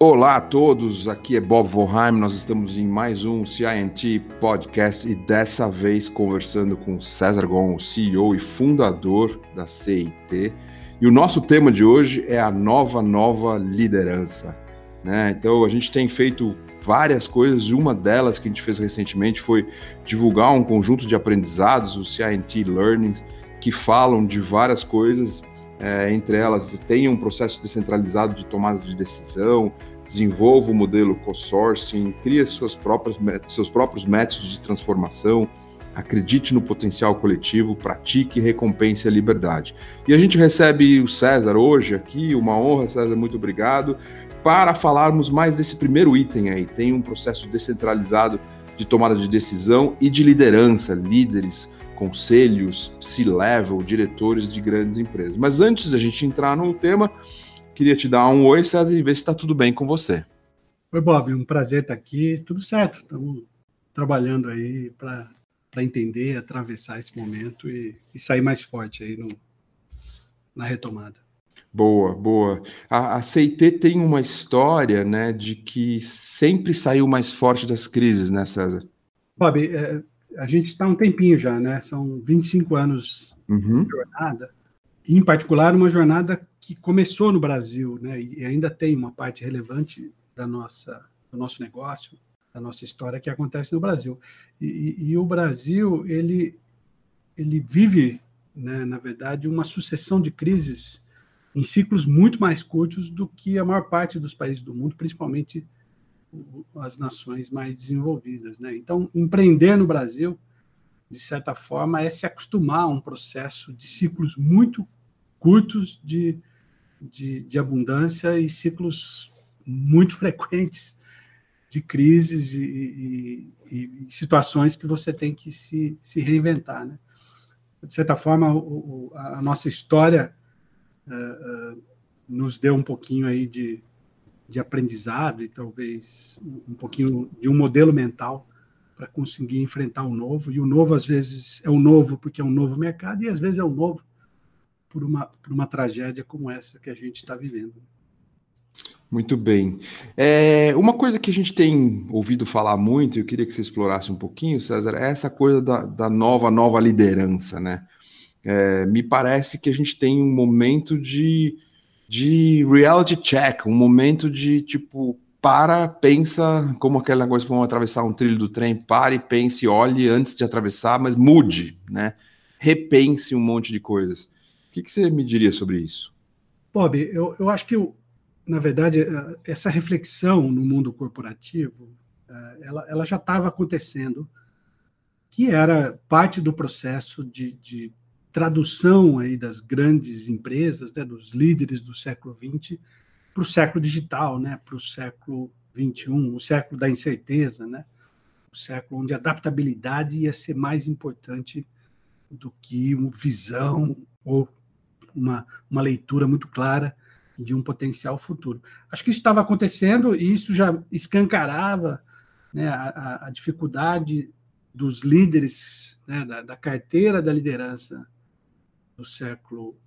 Olá a todos, aqui é Bob Volheim, nós estamos em mais um CINT Podcast e dessa vez conversando com César Gon, CEO e fundador da CIT. E o nosso tema de hoje é a nova, nova liderança. Né? Então a gente tem feito várias coisas e uma delas que a gente fez recentemente foi divulgar um conjunto de aprendizados, o CINT Learnings, que falam de várias coisas é, entre elas, tenha um processo descentralizado de tomada de decisão, desenvolva o modelo co-sourcing, crie suas próprias, seus próprios métodos de transformação, acredite no potencial coletivo, pratique recompense a liberdade. E a gente recebe o César hoje aqui, uma honra, César, muito obrigado, para falarmos mais desse primeiro item aí. Tem um processo descentralizado de tomada de decisão e de liderança, líderes conselhos, C-level, diretores de grandes empresas. Mas antes da gente entrar no tema, queria te dar um oi, César, e ver se está tudo bem com você. Oi, Bob, um prazer estar aqui. Tudo certo, estamos trabalhando aí para entender, atravessar esse momento e, e, sair mais forte aí no, na retomada. Boa, boa. A, a CIT tem uma história, né, de que sempre saiu mais forte das crises, né, César? Bob, é, a gente está um tempinho já, né? São 25 anos uhum. de jornada, e, em particular uma jornada que começou no Brasil, né? E ainda tem uma parte relevante da nossa, do nosso negócio, da nossa história que acontece no Brasil. E, e o Brasil, ele, ele vive, né, na verdade, uma sucessão de crises em ciclos muito mais curtos do que a maior parte dos países do mundo, principalmente as nações mais desenvolvidas. Né? Então, empreender no Brasil, de certa forma, é se acostumar a um processo de ciclos muito curtos de, de, de abundância e ciclos muito frequentes de crises e, e, e, situações que você tem que se, se reinventar. Né? De certa forma, o, a nossa história uh, uh, nos deu um pouquinho aí de, de aprendizado e talvez um pouquinho de um modelo mental para conseguir enfrentar o novo. E o novo, às vezes, é o novo porque é um novo mercado, e às vezes é o novo por uma, por uma tragédia como essa que a gente está vivendo. Muito bem. É, uma coisa que a gente tem ouvido falar muito, eu queria que você explorasse um pouquinho, César, é essa coisa da, da nova, nova liderança, né? É, me parece que a gente tem um momento de de reality check, um momento de tipo, para, pensa, como aquele negócio para atravessar um trilho do trem, pare, pense, olhe antes de atravessar, mas mude, né? Repense um monte de coisas. O que, que você me diria sobre isso? Bob, eu, eu acho que, na verdade, eh, essa reflexão no mundo corporativo, eh, ela, ela já estava acontecendo, que era parte do processo de, de tradução aí das grandes empresas, né, dos líderes do século XX, para o século digital, né, para o século XXI, o século da incerteza, né, o século onde a adaptabilidade ia ser mais importante do que uma visão ou uma, uma leitura muito clara de um potencial futuro. Acho que isso estava acontecendo e isso já escancarava né, a, a, dificuldade dos líderes, né, da, da carteira da liderança do século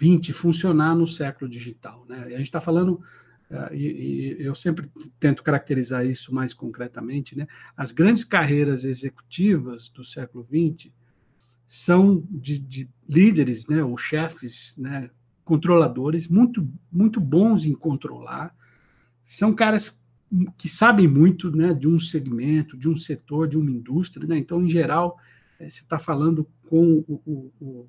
XX funcionar no século digital. Né? A gente está falando, uh, e, e, eu sempre tento caracterizar isso mais concretamente, né? as grandes carreiras executivas do século XX são de, de líderes, né, ou chefes, né, controladores, muito, muito bons em controlar, são caras que sabem muito né, de um segmento, de um setor, de uma indústria. Né? Então, em geral, eh, você está falando com o, o,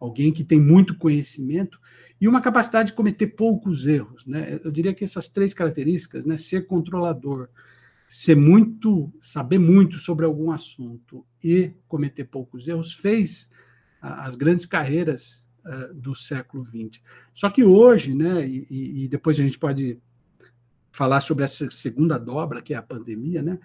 alguém que tem muito conhecimento e uma capacidade de cometer poucos erros. Né? Eu diria que essas três características, né, ser controlador, ser muito, saber muito sobre algum assunto e cometer poucos erros, fez as grandes carreiras uh, do século XX. Só que hoje, né, e, e depois a gente pode falar sobre essa segunda dobra, que é a pandemia, né,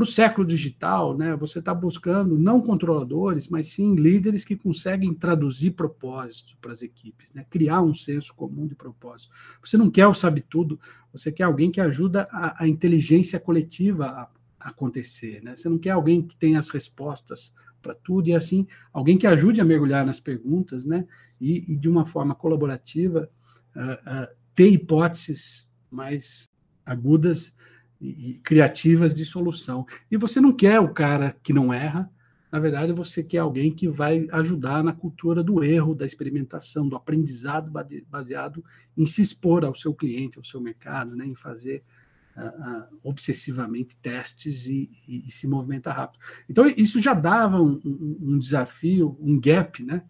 para o século digital, né, você está buscando não controladores, mas sim líderes que conseguem traduzir propósitos para as equipes, né, criar um senso comum de propósito. Você não quer o sabe tudo, você quer alguém que ajuda a, a inteligência coletiva a, a acontecer. Né? Você não quer alguém que tenha as respostas para tudo e assim alguém que ajude a mergulhar nas perguntas, né, e, e de uma forma colaborativa uh, uh, ter hipóteses mais agudas e, criativas de solução. E você não quer o cara que não erra, na verdade, você quer alguém que vai ajudar na cultura do erro, da experimentação, do aprendizado baseado em se expor ao seu cliente, ao seu mercado, né, em fazer uh, uh, obsessivamente testes e, e, e, se movimentar rápido. Então, isso já dava um, um, um, desafio, um gap né,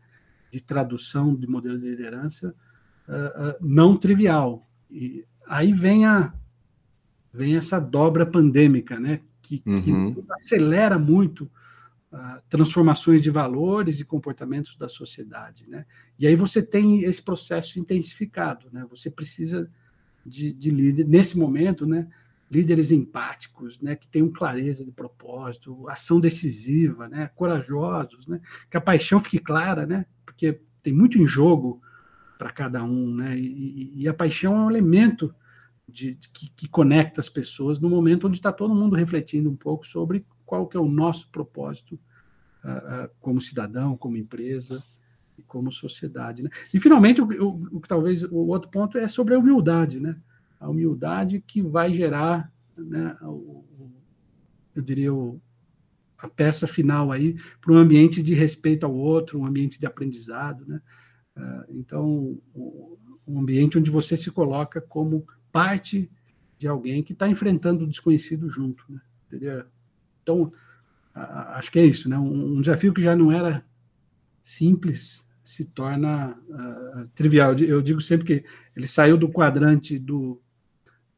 de tradução de modelo de liderança uh, não trivial. E aí vem, a, vem essa dobra pandêmica, né, que, uhum. que acelera muito transformações de valores e comportamentos da sociedade, né? E aí você tem esse processo intensificado, né? Você precisa de, de líder nesse momento, né? Líderes empáticos, né? Que tenham clareza de propósito, ação decisiva, né? Corajosos, né? Que a paixão fique clara, né? Porque tem muito em jogo para cada um, né? E, e, a paixão é um elemento de, de que, que conecta as pessoas no momento onde está todo mundo refletindo um pouco sobre qual que é o nosso propósito uh, uh, como cidadão, como empresa e como sociedade. Né? E, finalmente, o, o, talvez o outro ponto é sobre a humildade, né? a humildade que vai gerar, né, o, eu diria, o, a peça final aí para um ambiente de respeito ao outro, um ambiente de aprendizado, né? Uh, então, um ambiente onde você se coloca como parte de alguém que está enfrentando o desconhecido junto, né? Então, acho que é isso, né? Um, desafio que já não era simples se torna uh, trivial. Eu digo sempre que ele saiu do quadrante do,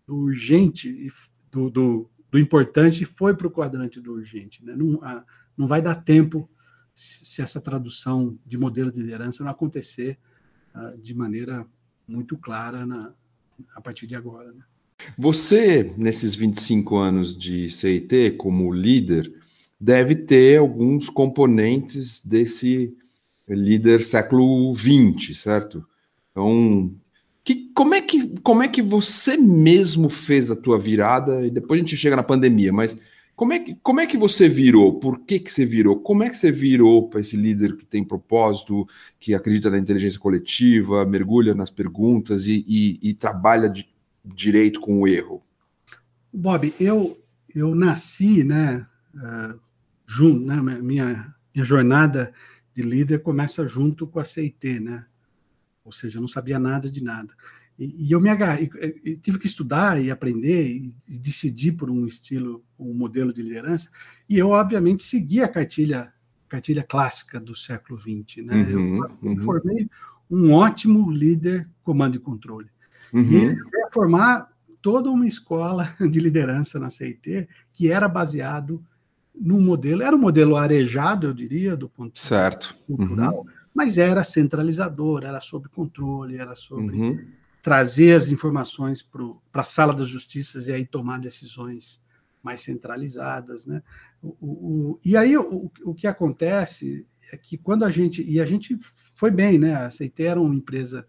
do urgente, e do, do, do, importante, e foi para o quadrante do urgente. Né? Não, uh, não vai dar tempo se essa tradução de modelo de liderança não acontecer uh, de maneira muito clara na, a partir de agora. Né? Você, nesses 25 anos de CIT, como líder, deve ter alguns componentes desse líder século XX, certo? Então, que, como, é que, como é que você mesmo fez a tua virada? E depois a gente chega na pandemia, mas como é que, como é que você virou? Por que, que você virou? Como é que você virou para esse líder que tem propósito, que acredita na inteligência coletiva, mergulha nas perguntas e, e, e trabalha de direito com o erro? Bob, eu, eu nasci, né, uh, junto, né, minha, minha jornada de líder começa junto com a CIT, né, ou seja, eu não sabia nada de nada. E, e eu me agarrei, eu tive que estudar e aprender e, e, decidir por um estilo, um modelo de liderança, e eu, obviamente, segui a cartilha, cartilha clássica do século XX, né, uhum, eu, eu uhum. formei um ótimo líder comando e controle. Uhum. E formar toda uma escola de liderança na CIT que era baseado num modelo, era um modelo arejado, eu diria, do ponto de vista certo. cultural, uhum. mas era centralizador, era sob controle, era sobre uhum. Trazer as informações para a sala das justiças e aí tomar decisões mais centralizadas, né? O, o, e aí o, o que acontece é que quando a gente e a gente foi bem, né? A CIT era uma empresa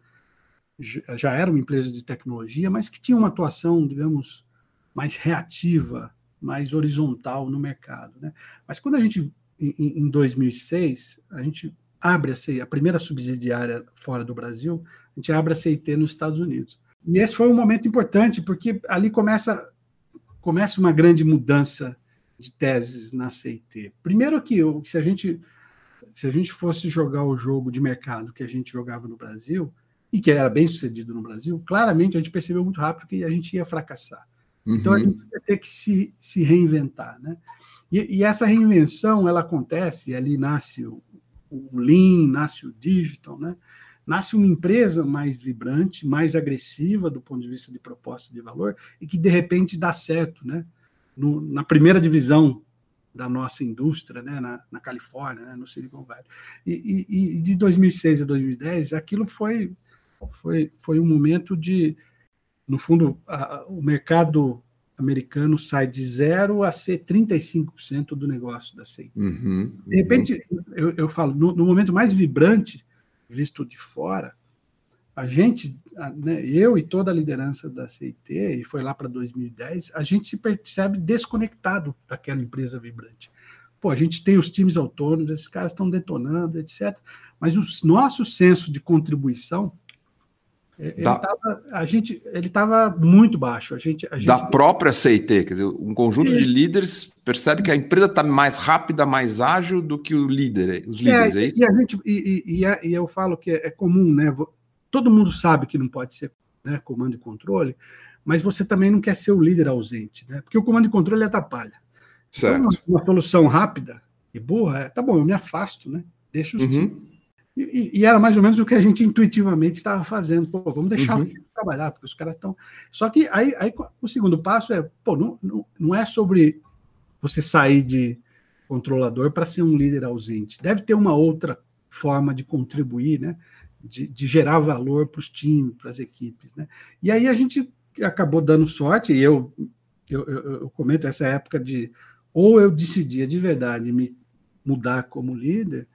já era uma empresa de tecnologia, mas que tinha uma atuação, digamos, mais reativa, mais horizontal no mercado. Né? Mas quando a gente, em, 2006, a gente abre a CIT, a primeira subsidiária fora do Brasil, a gente abre a CIT nos Estados Unidos. E esse foi um momento importante, porque ali começa, começa uma grande mudança de teses na CIT. Primeiro que se a gente se a gente fosse jogar o jogo de mercado que a gente jogava no Brasil, e que era bem sucedido no Brasil, claramente a gente percebeu muito rápido que a gente ia fracassar. Uhum. Então a gente ia ter que se, se reinventar. Né? E, e, essa reinvenção ela acontece, ali nasce o, o Lean, nasce o Digital, né? nasce uma empresa mais vibrante, mais agressiva do ponto de vista de proposta de valor e que de repente dá certo, né? No, na primeira divisão da nossa indústria, né, na, na Califórnia, né, no Silicon Valley. E, e, e, de 2006 a 2010, aquilo foi foi, foi um momento de, no fundo, a, o mercado americano sai de zero a ser 35% do negócio da CEI. Uhum, uhum. De repente, eu, eu falo, no, no, momento mais vibrante, visto de fora, a gente, né, eu e toda a liderança da CIT, e foi lá para 2010, a gente se percebe desconectado daquela empresa vibrante. Pô, a gente tem os times autônomos, esses caras estão detonando, etc. Mas o nosso senso de contribuição Ele da... tava, a gente, ele estava muito baixo. A gente, a gente... Da própria CIT, quer dizer, um conjunto e... de líderes percebe que a empresa está mais rápida, mais ágil do que o líder, os líderes, é, é isso? E, a gente, e, e, e, eu falo que é comum, né? Todo mundo sabe que não pode ser né, comando e controle, mas você também não quer ser o líder ausente, né? Porque o comando e controle atrapalha. Certo. Então, uma, uma, solução rápida e burra, é, tá bom, eu me afasto, né? Deixa os uhum. E, e, era mais ou menos o que a gente intuitivamente estava fazendo. Pô, vamos deixar uhum. trabalhar, porque os caras estão. Só que aí, aí o segundo passo é, pô, não, não, não é sobre você sair de controlador para ser um líder ausente. Deve ter uma outra forma de contribuir, né? De, de gerar valor para os times, para as equipes, né? E aí a gente acabou dando sorte, e eu, eu, eu, eu comento essa época de ou eu decidia de verdade me mudar como líder,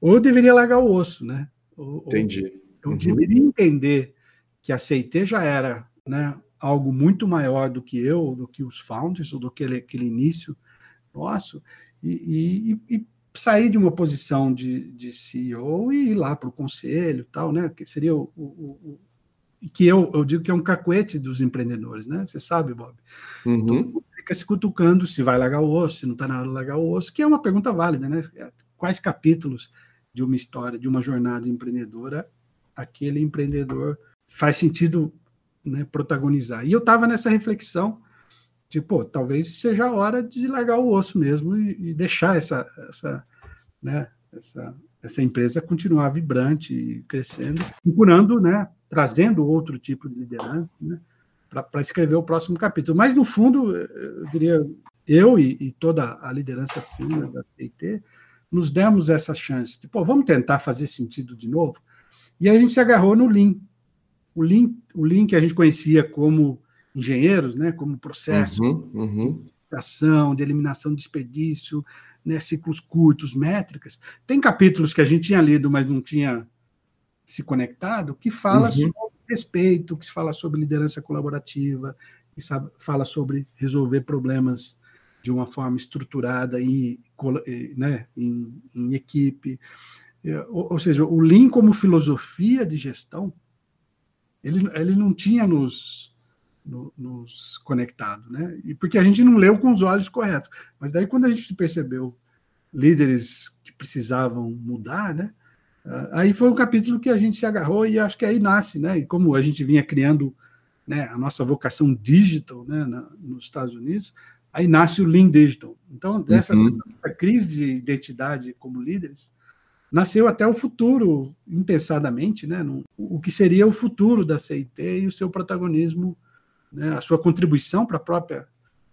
ou eu deveria largar o osso, né? Ou, Entendi. eu uhum. deveria entender que a CIT já era né, algo muito maior do que eu, do que os founders, ou do que aquele, aquele início nosso, e, e, e, sair de uma posição de, de CEO e ir lá para o conselho tal, né? Que seria o, o, que eu, eu digo que é um cacuete dos empreendedores, né? Você sabe, Bob. Uhum. Fica se cutucando se vai largar o osso, se não está na hora de largar o osso, que é uma pergunta válida, né? Quais capítulos de uma história, de uma jornada empreendedora, aquele empreendedor faz sentido né, protagonizar? E eu estava nessa reflexão pô, talvez seja a hora de largar o osso mesmo e, e deixar essa, essa, né, essa, essa empresa continuar vibrante e crescendo, procurando, né, trazendo outro tipo de liderança, né, para escrever o próximo capítulo. Mas, no fundo, eu diria, eu e, e toda a liderança senior da CIT, nos demos essa chance de, pô, vamos tentar fazer sentido de novo? E aí a gente se agarrou no Lean. O Lean, o Lean que a gente conhecia como engenheiros, né, como processo uhum, uhum. de ação, de eliminação de desperdício, né, ciclos curtos, métricas. Tem capítulos que a gente tinha lido, mas não tinha se conectado, que fala uhum. sobre respeito, que fala sobre liderança colaborativa, que fala sobre resolver problemas de uma forma estruturada e né, em, em equipe. É, ou, ou, seja, o Lean como filosofia de gestão, ele, ele não tinha nos, no, nos conectado, né? E porque a gente não leu com os olhos corretos. Mas daí quando a gente percebeu líderes que precisavam mudar, né? Ah, aí foi um capítulo que a gente se agarrou e acho que aí nasce, né? E como a gente vinha criando né, a nossa vocação digital né, na, nos Estados Unidos, aí nasce o Lean Digital. Então, dessa uhum. crise de identidade como líderes, nasceu até o futuro, impensadamente, né, no, o que seria o futuro da CIT e o seu protagonismo, né, a sua contribuição para a própria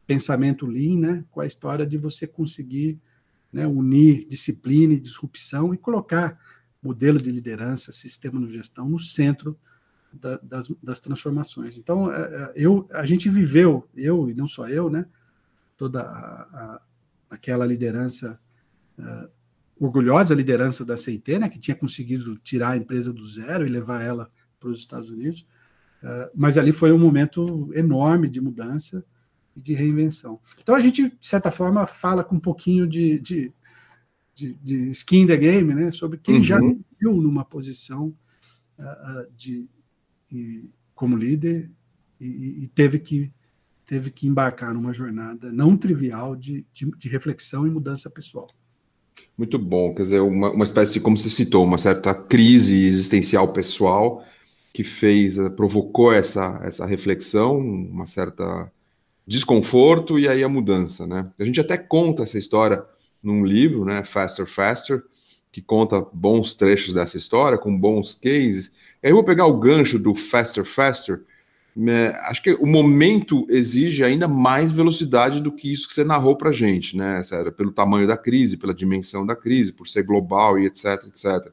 pensamento Lean, né, com a história de você conseguir né, unir disciplina e disrupção e colocar modelo de liderança, sistema de gestão no centro da, das, das, transformações. Então, é, é, eu, a gente viveu, eu e não só eu, né, toda a, a, aquela liderança, uh, orgulhosa liderança da CIT, né, que tinha conseguido tirar a empresa do zero e levar ela para os Estados Unidos, uh, mas ali foi um momento enorme de mudança e de reinvenção. Então, a gente, de certa forma, fala com um pouquinho de, de de, de skin in the game, né? Sobre quem uhum. já viu numa posição uh, de, de, como líder e, e, teve que teve que embarcar numa jornada não trivial de, de, de reflexão e mudança pessoal. Muito bom, quer dizer, uma, uma espécie de, como você citou, uma certa crise existencial pessoal que fez, eh, provocou essa, essa reflexão, uma certa desconforto e aí a mudança, né? A gente até conta essa história num livro, né, Faster Faster, que conta bons trechos dessa história, com bons cases. Eu vou pegar o gancho do Faster Faster. Né, acho que o momento exige ainda mais velocidade do que isso que você narrou para gente, né, pelo tamanho da crise, pela dimensão da crise, por ser global e etc, etc.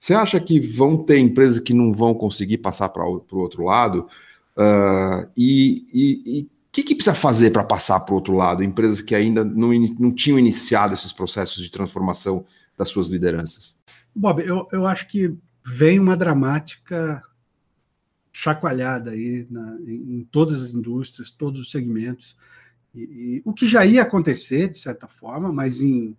Você acha que vão ter empresas que não vão conseguir passar para o outro lado? Uh, e, e que, que precisa fazer para passar para o outro lado? Empresas que ainda não, não tinham iniciado esses processos de transformação das suas lideranças? Bob, eu, eu acho que vem uma dramática chacoalhada aí na, em, em todas as indústrias, todos os segmentos. E, e, o que já ia acontecer, de certa forma, mas em,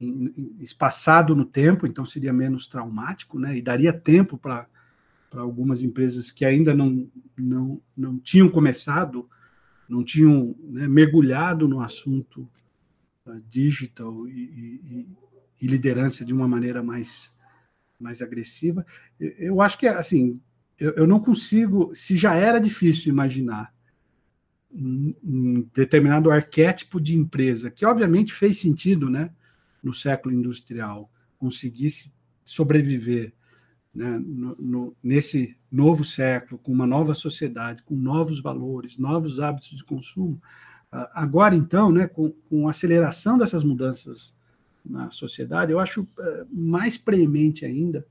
em, em espaçado no tempo, então seria menos traumático, né? E daria tempo para algumas empresas que ainda não, não, não tinham começado, não tinham né, mergulhado no assunto uh, digital e, e, liderança de uma maneira mais, mais agressiva. Eu acho que, assim, eu, eu não consigo, se já era difícil imaginar um, um determinado arquétipo de empresa, que obviamente fez sentido né, no século industrial, conseguisse sobreviver né, no, no, nesse novo século, com uma nova sociedade, com novos valores, novos hábitos de consumo. Agora, então, né, com, com a aceleração dessas mudanças na sociedade, eu acho é, mais premente ainda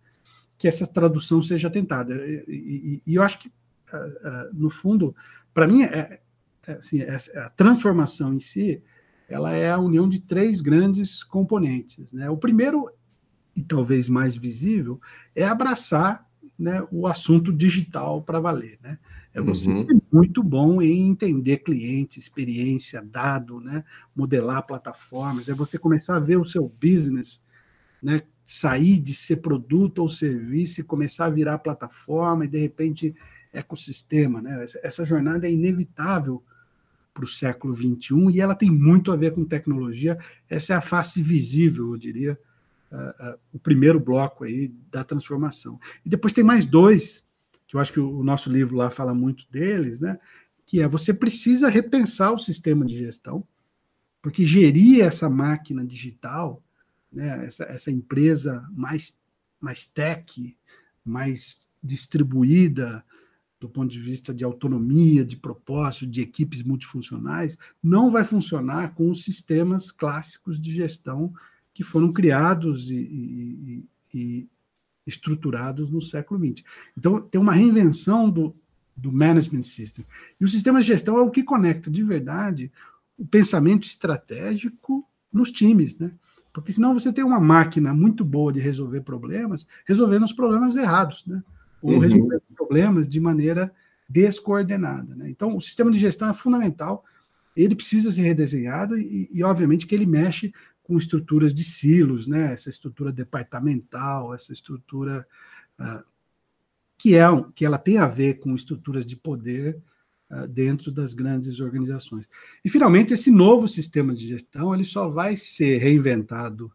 que essa tradução seja tentada. E, e, e eu acho que, é, é, no fundo, para mim, é, é, assim, a transformação em si ela é a união de três grandes componentes. Né? O primeiro e talvez mais visível, é abraçar né, o assunto digital para valer. Né? É você uhum. ser muito bom em entender cliente, experiência, dado, né? modelar plataformas, é você começar a ver o seu business né? Sair de ser produto ou serviço e começar a virar plataforma e, de repente, ecossistema. Né? Essa, jornada é inevitável para o século XXI e ela tem muito a ver com tecnologia. Essa é a face visível, eu diria, uh, uh, o primeiro bloco aí da transformação. E depois tem mais dois, que eu acho que o, nosso livro lá fala muito deles, né? Que é você precisa repensar o sistema de gestão, porque gerir essa máquina digital, né, essa, essa empresa mais, mais tech, mais distribuída, do ponto de vista de autonomia, de propósito, de equipes multifuncionais, não vai funcionar com os sistemas clássicos de gestão que foram criados e, e, e estruturados no século XX. Então, tem uma reinvenção do, do management system. E o sistema de gestão é o que conecta de verdade o pensamento estratégico nos times, né? Porque senão você tem uma máquina muito boa de resolver problemas, resolvendo os problemas errados, né? Ou uhum. resolvendo problemas de maneira descoordenada. Né? Então, o sistema de gestão é fundamental, ele precisa ser redesenhado e, e obviamente, que ele mexe com estruturas de silos, né? essa estrutura departamental, essa estrutura uh, que, é, que ela tem a ver com estruturas de poder dentro das grandes organizações. E, finalmente, esse novo sistema de gestão ele só vai ser reinventado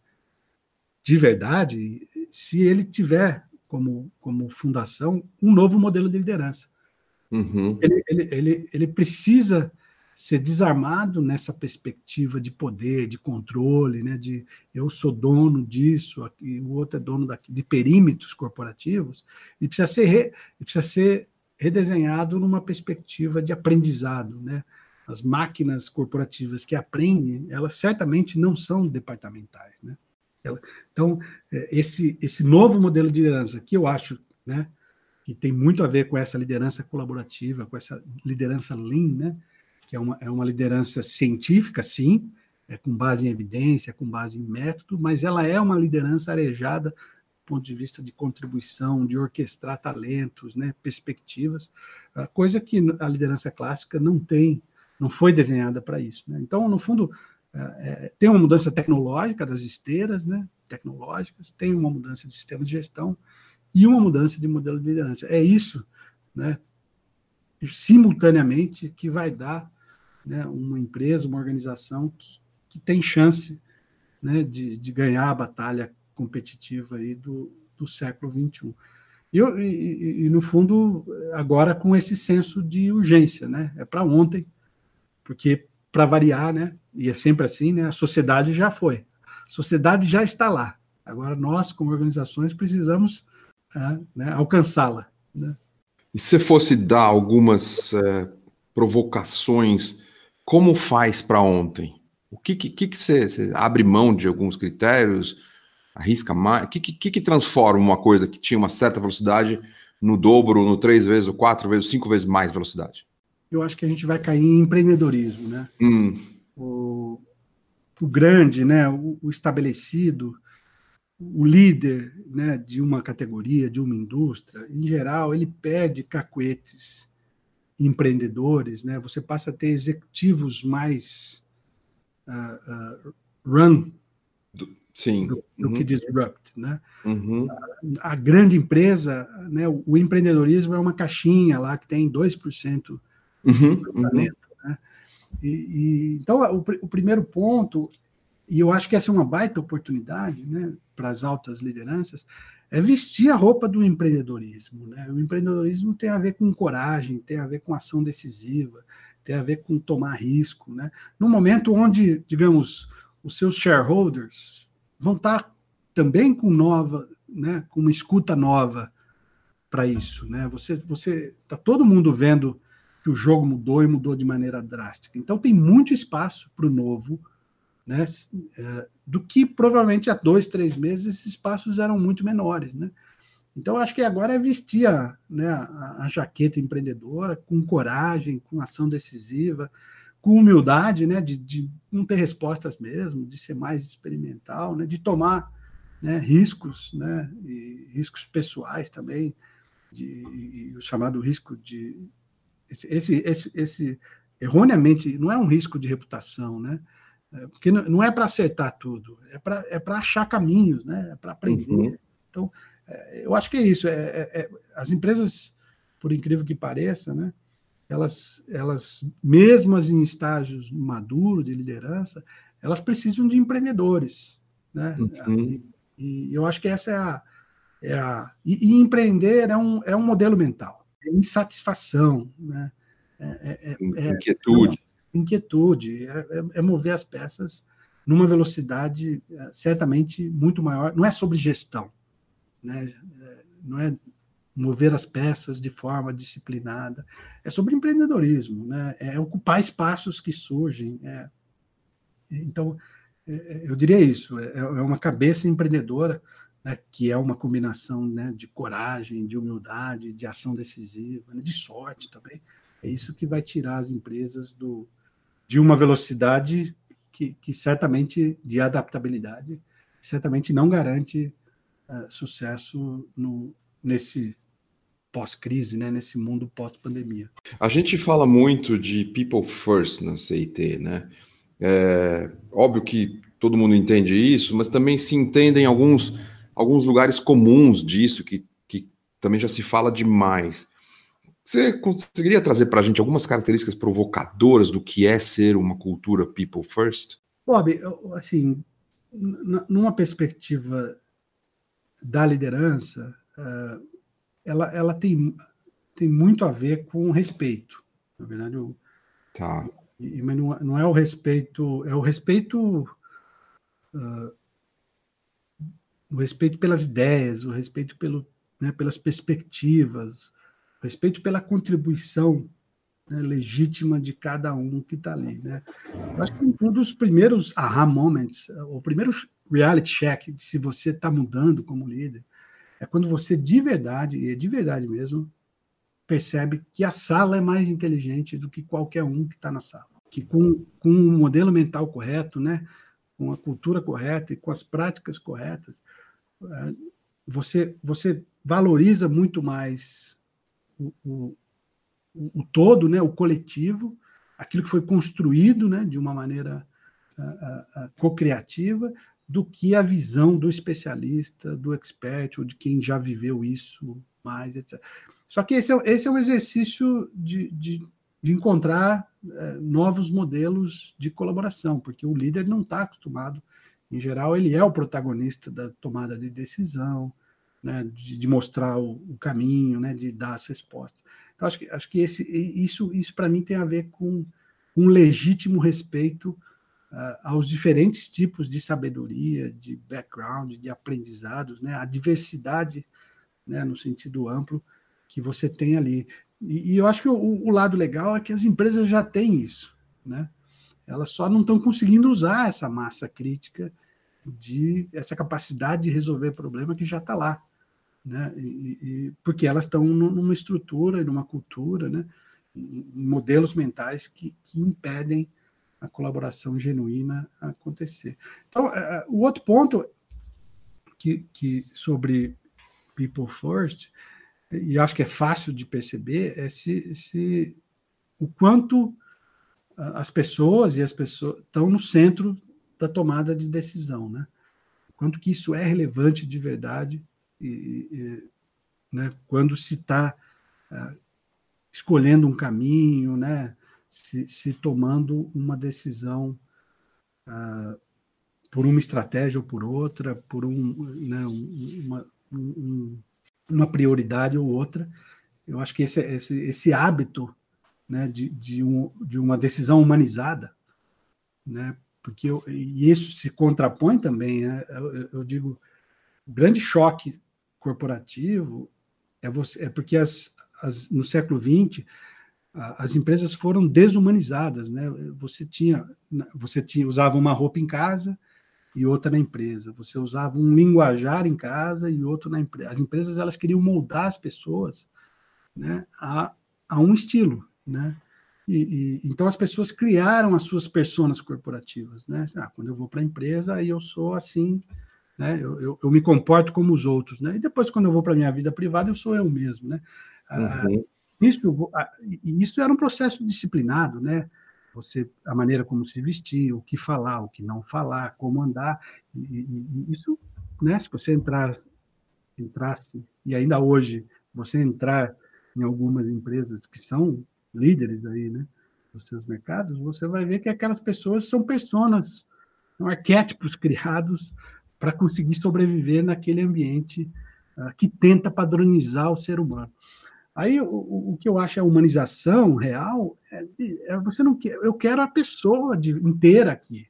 de verdade se ele tiver como, como fundação um novo modelo de liderança. Uhum. Ele, ele, ele, ele precisa ser desarmado nessa perspectiva de poder, de controle, né, de eu sou dono disso, aqui, o outro é dono daqui, de perímetros corporativos, e precisa ser, re, precisa ser redesenhado numa perspectiva de aprendizado, né? As máquinas corporativas que aprendem, elas certamente não são departamentais, né? Então, é, esse, esse novo modelo de liderança, que eu acho, né, que tem muito a ver com essa liderança colaborativa, com essa liderança lean, né, que é uma, é uma liderança científica, sim, é com base em evidência, com base em método, mas ela é uma liderança arejada ponto de vista de contribuição, de orquestrar talentos, né, perspectivas, coisa que a liderança clássica não tem, não foi desenhada para isso. Né? Então, no fundo, é, é, tem uma mudança tecnológica das esteiras, né, tecnológicas, tem uma mudança de sistema de gestão e uma mudança de modelo de liderança. É isso, né, simultaneamente, que vai dar né, uma empresa, uma organização que, que tem chance né, de, de ganhar a batalha competitiva aí do, do século XXI. E, e, e, no fundo, agora com esse senso de urgência, né? É para ontem, porque, para variar, né? E é sempre assim, né? A sociedade já foi. A sociedade já está lá. Agora nós, como organizações, precisamos é, né, alcançá-la. Né? E se fosse dar algumas é, provocações como faz para ontem? O que que, que, que você, você, abre mão de alguns critérios, arrisca mais? O que, que, que transforma uma coisa que tinha uma certa velocidade no dobro, no três vezes, ou quatro vezes, cinco vezes mais velocidade? Eu acho que a gente vai cair em empreendedorismo, né? Hum. O, o, grande, né? O, o, estabelecido, o líder, né? De uma categoria, de uma indústria, em geral, ele pede cacuetes empreendedores, né? Você passa a ter executivos mais uh, uh, run do, sim. do, do uhum. que disrupt. Né? Uhum. A, a, grande empresa, né, o, o, empreendedorismo é uma caixinha lá que tem 2% uhum. do uhum. talento. Né? E, e, então, o, o, primeiro ponto, e eu acho que essa é uma baita oportunidade né, para as altas lideranças, é vestir a roupa do empreendedorismo. Né? O empreendedorismo tem a ver com coragem, tem a ver com ação decisiva, tem a ver com tomar risco. Né? No momento onde, digamos, os seus shareholders vão estar também com nova, né, com uma escuta nova para isso, né? Você, você, tá todo mundo vendo que o jogo mudou e mudou de maneira drástica. Então tem muito espaço para o novo, né? É, do que provavelmente há dois, três meses esses espaços eram muito menores, né? Então acho que agora é vestir a, né, a, a jaqueta empreendedora com coragem, com ação decisiva, com humildade, né, de, de, não ter respostas mesmo, de ser mais experimental, né, de tomar né, riscos, né, riscos pessoais também, de, o chamado risco de esse, esse, esse erroneamente não é um risco de reputação, né, é, porque não é para acertar tudo, é para é achar caminhos, né, é para aprender. Uhum. Então, é, eu acho que é isso. É, é, é, as empresas, por incrível que pareça, né, elas, elas, mesmo em estágios maduros de liderança, elas precisam de empreendedores. Né? Uhum. E, e, eu acho que essa é a. É a e, e, empreender é um, é um modelo mental, é insatisfação, né? é, é, é, é inquietude. inquietude, é, é, mover as peças numa velocidade certamente muito maior. Não é sobre gestão, né? não é mover as peças de forma disciplinada. É sobre empreendedorismo, né? é ocupar espaços que surgem. É. Então, é, eu diria isso: é, é uma cabeça empreendedora, né, que é uma combinação né, de coragem, de humildade, de ação decisiva, né, de sorte também. É isso que vai tirar as empresas do, de uma velocidade que, que certamente, de adaptabilidade, certamente não garante uh, sucesso no, nesse pós-crise, né, nesse mundo pós-pandemia. A gente fala muito de people first na CIT, né? É, óbvio que todo mundo entende isso, mas também se entendem alguns, alguns lugares comuns disso, que, que também já se fala demais. Você conseguiria trazer para a gente algumas características provocadoras do que é ser uma cultura people first? Bob, assim, numa perspectiva da liderança, uh, ela, ela tem, tem muito a ver com respeito. Na verdade, o, tá. E, mas não, não é o respeito, é o respeito. Uh, o respeito pelas ideias, o respeito pelo, né, pelas perspectivas, o respeito pela contribuição né, legítima de cada um que está ali. Né? Eu acho que um dos primeiros aha moments, o primeiro reality check de se você está mudando como líder, é quando você de verdade, e é de verdade mesmo, percebe que a sala é mais inteligente do que qualquer um que está na sala. Que com, com um modelo mental correto, né, com a cultura correta e com as práticas corretas, é, você, você valoriza muito mais o, o, o todo, né, o coletivo, aquilo que foi construído né, de uma maneira uh, uh, co-criativa, do que a visão do especialista, do expert, ou de quem já viveu isso mais, etc. Só que esse é, esse é um exercício de, de, de encontrar é, novos modelos de colaboração, porque o líder não está acostumado, em geral, ele é o protagonista da tomada de decisão, né, de, de mostrar o, o, caminho, né, de dar as respostas. Então, acho que, acho que esse, isso, isso para mim, tem a ver com um legítimo respeito uh, aos diferentes tipos de sabedoria, de background, de aprendizados, né? a diversidade, né, no sentido amplo, que você tem ali. E, e eu acho que o, o, lado legal é que as empresas já têm isso. Né? Elas só não estão conseguindo usar essa massa crítica, de essa capacidade de resolver problema que já está lá. Né? E, e, porque elas estão numa estrutura, numa cultura, né? modelos mentais que, que impedem a colaboração genuína acontecer. Então, é, é, o outro ponto que, que sobre People First, e acho que é fácil de perceber, é se, se o quanto as pessoas e as pessoas estão no centro da tomada de decisão, né? quanto que isso é relevante de verdade e, e né, quando se está uh, escolhendo um caminho, né, se, se tomando uma decisão uh, por uma estratégia ou por outra, por um, né, uma, um, uma prioridade ou outra. Eu acho que esse, esse, esse hábito né, de, de, um, de uma decisão humanizada, né, porque eu, e isso se contrapõe também, né, eu, eu digo, o grande choque corporativo é, você, é porque as, as, no século XX as empresas foram desumanizadas, né? Você tinha, você tinha usava uma roupa em casa e outra na empresa. Você usava um linguajar em casa e outro na empresa. As empresas elas queriam moldar as pessoas, né, a, a um estilo, né? E, e, então as pessoas criaram as suas personas corporativas, né? Ah, quando eu vou para a empresa, aí eu sou assim, né? Eu, eu, eu, me comporto como os outros, né? E depois quando eu vou para minha vida privada, eu sou eu mesmo, né? Ah, uhum. Isso, isso era um processo disciplinado, né? Você, a maneira como se vestir, o que falar, o que não falar, como andar, e, e, isso, né? Se você entrar, entrasse e ainda hoje você entrar em algumas empresas que são líderes aí, né? Nos seus mercados, você vai ver que aquelas pessoas são pessoas, são arquétipos criados para conseguir sobreviver naquele ambiente uh, que tenta padronizar o ser humano. Aí o, o que eu acho é a humanização real é, é, você não quer, eu quero a pessoa de, inteira aqui.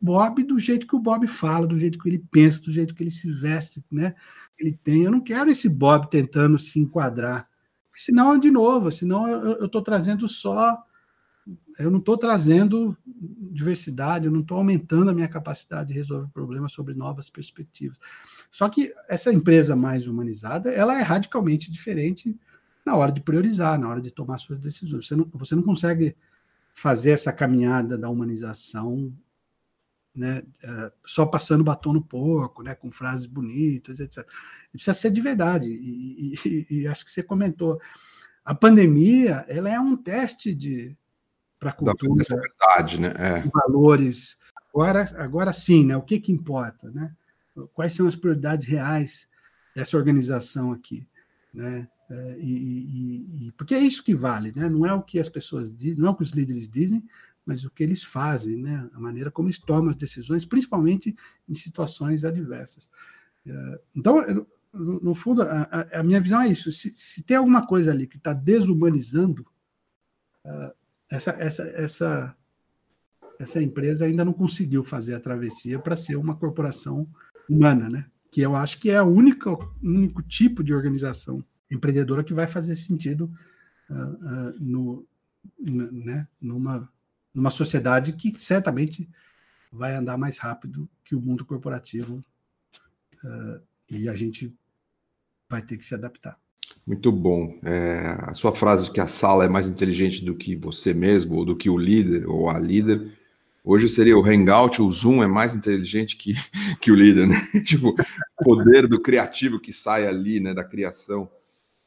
Bob do jeito que o Bob fala, do jeito que ele pensa, do jeito que ele se veste, né? Ele tem. Eu não quero esse Bob tentando se enquadrar. Senão, de novo, senão eu estou trazendo só. Eu não estou trazendo diversidade, eu não estou aumentando a minha capacidade de resolver problemas sobre novas perspectivas. Só que essa empresa mais humanizada, ela é radicalmente diferente na hora de priorizar, na hora de tomar suas decisões. Você não, você não consegue fazer essa caminhada da humanização né, é, só passando batom no porco, né, com frases bonitas, etc. E precisa ser de verdade. E, e, e, acho que você comentou. A pandemia ela é um teste de para a cultura. Da verdade, né? É. Valores. Agora, agora sim, né? O que, que importa, né? Quais são as prioridades reais dessa organização aqui, né? É, e, e, e, porque é isso que vale, né? não é o que as pessoas dizem, não é o que os líderes dizem, mas o que eles fazem, né? a maneira como eles tomam as decisões, principalmente em situações adversas. É, então, no fundo, a, a minha visão é isso: se, se tem alguma coisa ali que está desumanizando, é, essa, essa, essa, essa empresa ainda não conseguiu fazer a travessia para ser uma corporação humana, né? que eu acho que é o único, único tipo de organização empreendedora que vai fazer sentido uh, uh, no, né, numa, numa sociedade que certamente vai andar mais rápido que o mundo corporativo uh, e a gente vai ter que se adaptar. Muito bom. É, a sua frase de que a sala é mais inteligente do que você mesmo, ou do que o líder ou a líder, hoje seria o Hangout, o Zoom é mais inteligente que, que o líder, né? tipo, o poder do criativo que sai ali, né, da criação.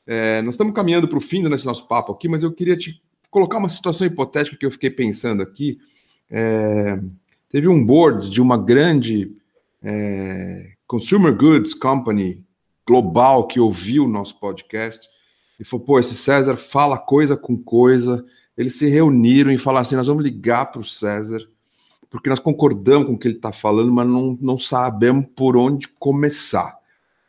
É, nós estamos caminhando para o fim do nosso papo aqui, mas eu queria te colocar uma situação hipotética que eu fiquei pensando aqui. É, teve um board de uma grande é, consumer goods company global que ouviu o nosso podcast e falou: pô, esse César fala coisa com coisa. Eles se reuniram e falaram assim: nós vamos ligar para o César, porque nós concordamos com o que ele está falando, mas não, não sabemos por onde começar.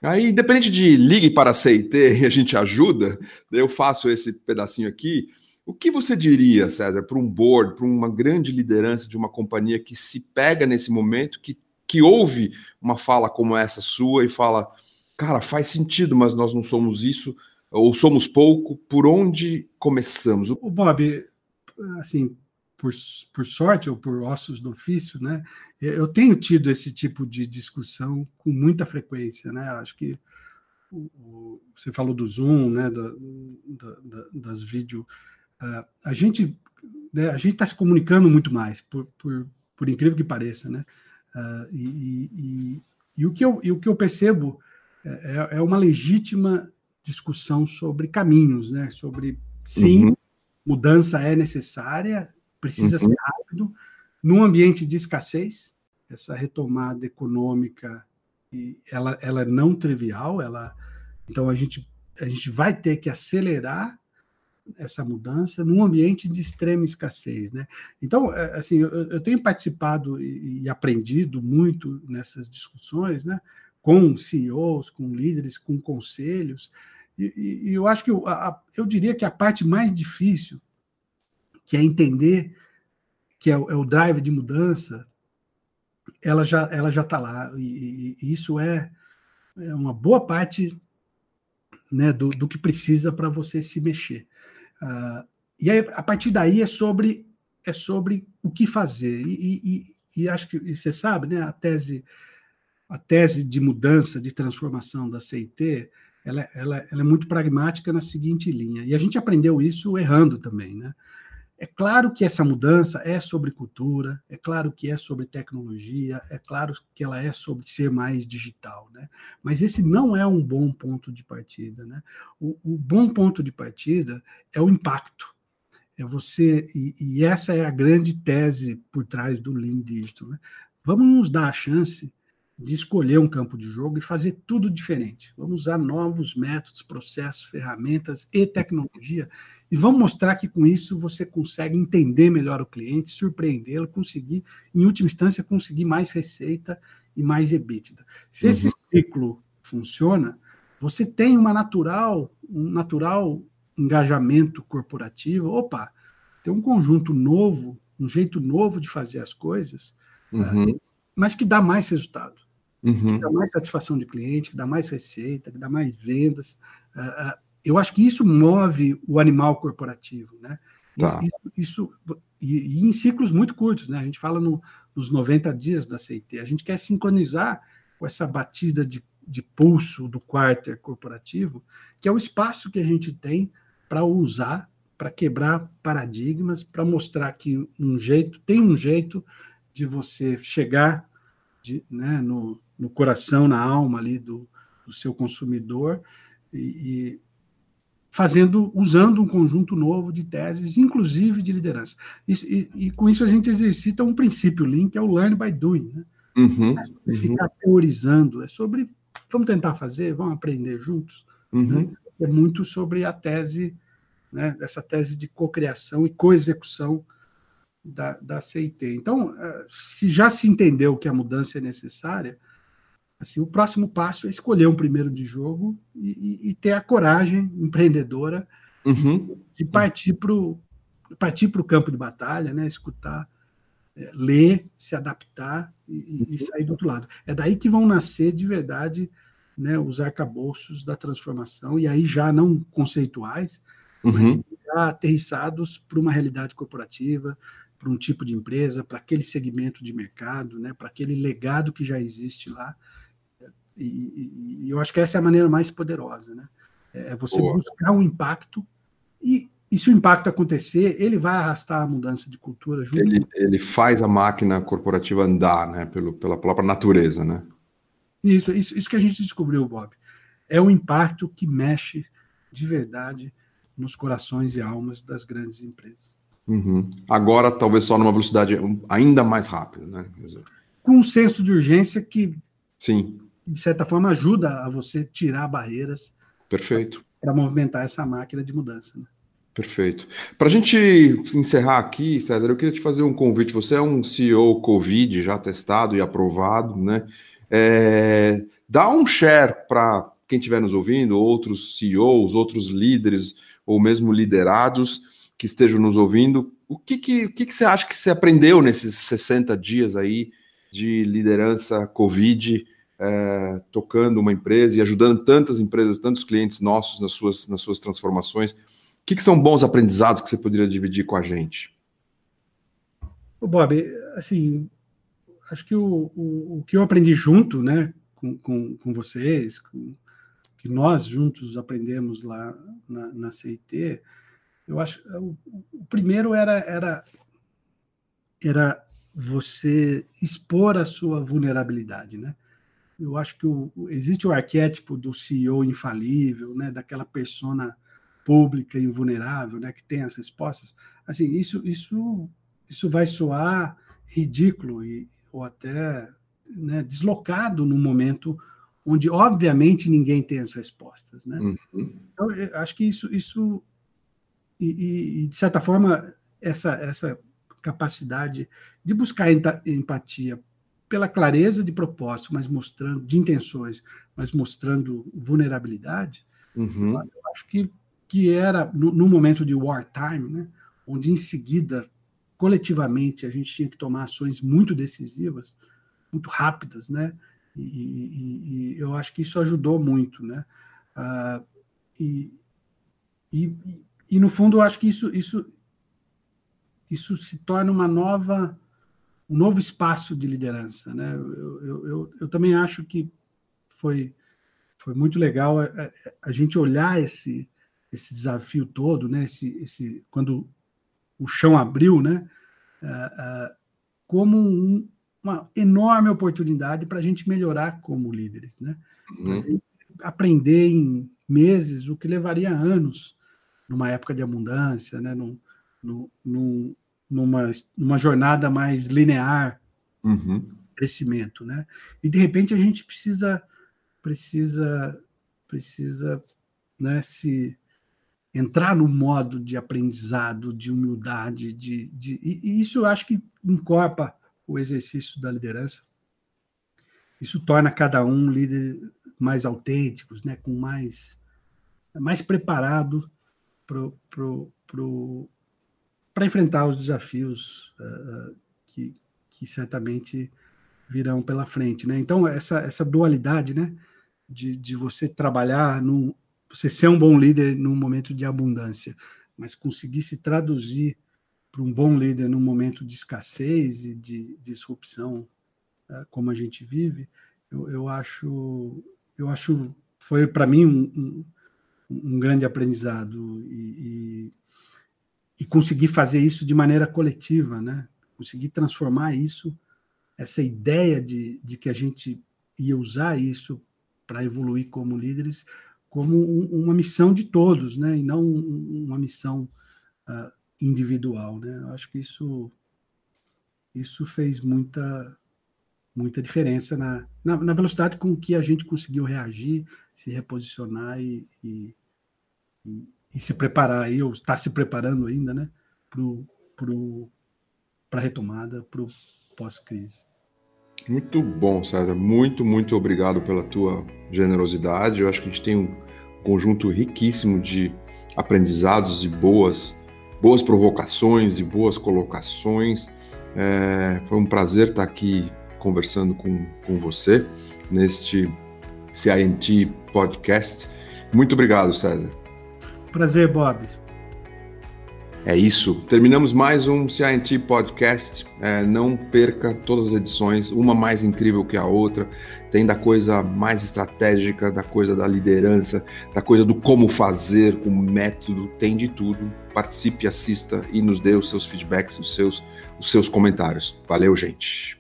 Aí, independente de ligue para CIT e a gente ajuda, eu faço esse pedacinho aqui. O que você diria, César, para um board, para uma grande liderança de uma companhia que se pega nesse momento, que, que ouve uma fala como essa sua e fala, cara, faz sentido, mas nós não somos isso, ou somos pouco, por onde começamos? O Bob, assim, por, por sorte ou por ossos do ofício, né, eu tenho tido esse tipo de discussão com muita frequência. Né? Acho que o, o, você falou do Zoom, né, da, da, das vídeos. Uh, a gente né, a gente está se comunicando muito mais, por, por, por incrível que pareça. Né? Uh, e, e, e, o que eu, o que eu percebo é, é, é uma legítima discussão sobre caminhos, né? sobre, sim, uhum. mudança é necessária, precisa uhum. ser rápido, num ambiente de escassez, essa retomada econômica ela, ela é não trivial, ela, então a gente, a gente vai ter que acelerar essa mudança num ambiente de extrema escassez, né? Então, é, assim, eu, eu tenho participado e, e, aprendido muito nessas discussões, né? Com CEOs, com líderes, com conselhos, e, e, e eu acho que eu, a, eu diria que a parte mais difícil, que é entender que é o, é o drive de mudança, ela já ela já está lá e, e, isso é, é uma boa parte né, do, do que precisa para você se mexer. Uh, e aí, a partir daí é sobre é sobre o que fazer e, e, e acho que você sabe, né, a tese a tese de mudança, de transformação da CIT, ela, ela, ela é muito pragmática na seguinte linha. E a gente aprendeu isso errando também, né? É claro que essa mudança é sobre cultura, é claro que é sobre tecnologia, é claro que ela é sobre ser mais digital, né? Mas esse não é um bom ponto de partida, né? O, o bom ponto de partida é o impacto. É você e, e, essa é a grande tese por trás do Lean Digital. Né? Vamos nos dar a chance de escolher um campo de jogo e fazer tudo diferente. Vamos usar novos métodos, processos, ferramentas e tecnologia e vamos mostrar que com isso você consegue entender melhor o cliente, surpreendê-lo, conseguir, em última instância, conseguir mais receita e mais EBITDA. Se esse uhum. ciclo funciona, você tem uma natural, um natural engajamento corporativo. Opa, tem um conjunto novo, um jeito novo de fazer as coisas, uhum. Eh, mas que dá mais resultado. Uhum. Que dá mais satisfação de cliente, que dá mais receita, que dá mais vendas. Uh, uh, eu acho que isso move o animal corporativo, né? Tá. Isso, isso e, e, em ciclos muito curtos, né? A gente fala no, nos 90 dias da CIT. A gente quer sincronizar com essa batida de, de pulso do quarter corporativo, que é o espaço que a gente tem para usar, para quebrar paradigmas, para mostrar que um jeito tem um jeito de você chegar de, né, no, no coração, na alma ali do, do seu consumidor e, fazendo, usando um conjunto novo de teses, inclusive de liderança. E, e, e com isso a gente exercita um princípio Lean, que é o learn by doing. Né? Uhum, é uhum. ficar teorizando, é sobre vamos tentar fazer, vamos aprender juntos. Uhum. Né? É muito sobre a tese, né, essa tese de cocriação e coexecução da, da CIT. Então, eh, se já se entendeu que a mudança é necessária, Assim, o próximo passo é escolher um primeiro de jogo e, e, ter a coragem empreendedora uhum. de partir para o partir campo de batalha, né? escutar, é, ler, se adaptar e, e, sair do outro lado. É daí que vão nascer de verdade né, os arcabouços da transformação, e aí já não conceituais, uhum. mas já aterrissados para uma realidade corporativa, para um tipo de empresa, para aquele segmento de mercado, né, para aquele legado que já existe lá. E, e, eu acho que essa é a maneira mais poderosa, né? É, é você Boa. buscar um impacto e, e, se o impacto acontecer, ele vai arrastar a mudança de cultura junto. Ele, ele faz a máquina corporativa andar, né? Pelo, pela própria natureza, né? Isso, isso, isso que a gente descobriu, Bob. É o impacto que mexe de verdade nos corações e almas das grandes empresas. Uhum. Agora, talvez só numa velocidade ainda mais rápida, né? Com um senso de urgência que Sim de certa forma, ajuda a você tirar barreiras. Perfeito. Para movimentar essa máquina de mudança. Né? Perfeito. Para a gente encerrar aqui, César, eu queria te fazer um convite. Você é um CEO Covid já testado e aprovado, né? É, dá um share para quem estiver nos ouvindo, outros CEOs, outros líderes ou mesmo liderados que estejam nos ouvindo. O que, que, o que, que você acha que você aprendeu nesses 60 dias aí de liderança Covid? é, tocando uma empresa e ajudando tantas empresas, tantos clientes nossos nas suas, nas suas transformações. O que, que são bons aprendizados que você poderia dividir com a gente? Bob, assim, acho que o, o, o que eu aprendi junto, né, com, com, com vocês, com, que nós juntos aprendemos lá na, na CIT, eu acho o, o primeiro era, era era você expor a sua vulnerabilidade, né? eu acho que o, existe o arquétipo do CEO infalível, né, daquela persona pública invulnerável, né, que tem as respostas. Assim, isso isso isso vai soar ridículo e ou até né, deslocado no momento onde, obviamente, ninguém tem as respostas. Né? Uhum. Então, acho que isso, isso e, e, de certa forma, essa, essa capacidade de buscar empatia pela clareza de propósito, mas mostrando, de intenções, mas mostrando vulnerabilidade, uhum. eu acho que, que era, no, no momento de wartime, né, onde em seguida, coletivamente, a gente tinha que tomar ações muito decisivas, muito rápidas, né? E, e, e eu acho que isso ajudou muito, né? Ah, e, e, e, no fundo, eu acho que isso, isso, isso se torna uma nova, um novo espaço de liderança, né? Eu, eu, eu, eu também acho que foi, foi muito legal a, a, a, gente olhar esse, esse desafio todo, né? Esse, esse, quando o chão abriu, né? Uh, uh, como um, uma enorme oportunidade para a gente melhorar como líderes, né? Uhum. Aprender em meses o que levaria anos numa época de abundância, né? Num, num, numa, numa jornada mais linear, uhum. crescimento, né? E de repente a gente precisa precisa precisa né, se entrar no modo de aprendizado, de humildade, de, de e isso eu acho que encorpa o exercício da liderança. Isso torna cada um líder mais autênticos, né, com mais mais preparado para enfrentar os desafios uh, que, que certamente virão pela frente, né? Então essa essa dualidade, né, de, de você trabalhar num você ser um bom líder num momento de abundância, mas conseguir se traduzir para um bom líder num momento de escassez e de disrupção uh, como a gente vive, eu, eu acho, eu acho, foi para mim um, um, grande aprendizado e, e, e, conseguir fazer isso de maneira coletiva, né? Conseguir transformar isso, essa ideia de, de que a gente ia usar isso para evoluir como líderes, como uma missão de todos, né? E não uma missão uh, individual, né? Eu acho que isso isso fez muita muita diferença na, na, na, velocidade com que a gente conseguiu reagir, se reposicionar e, e, e, se preparar aí, ou está se preparando ainda, né, para a retomada, para o pós-crise. Muito bom, César. Muito, muito obrigado pela tua generosidade. Eu acho que a gente tem um conjunto riquíssimo de aprendizados e boas boas provocações e boas colocações. É, foi um prazer estar aqui conversando com, com você neste CINT Podcast. Muito obrigado, César. Prazer, Bob. É isso. Terminamos mais um CINT Podcast. É, não perca todas as edições, uma mais incrível que a outra. Tem da coisa mais estratégica, da coisa da liderança, da coisa do como fazer, com método, tem de tudo. Participe, assista e nos dê os seus feedbacks, os seus, os seus comentários. Valeu, gente.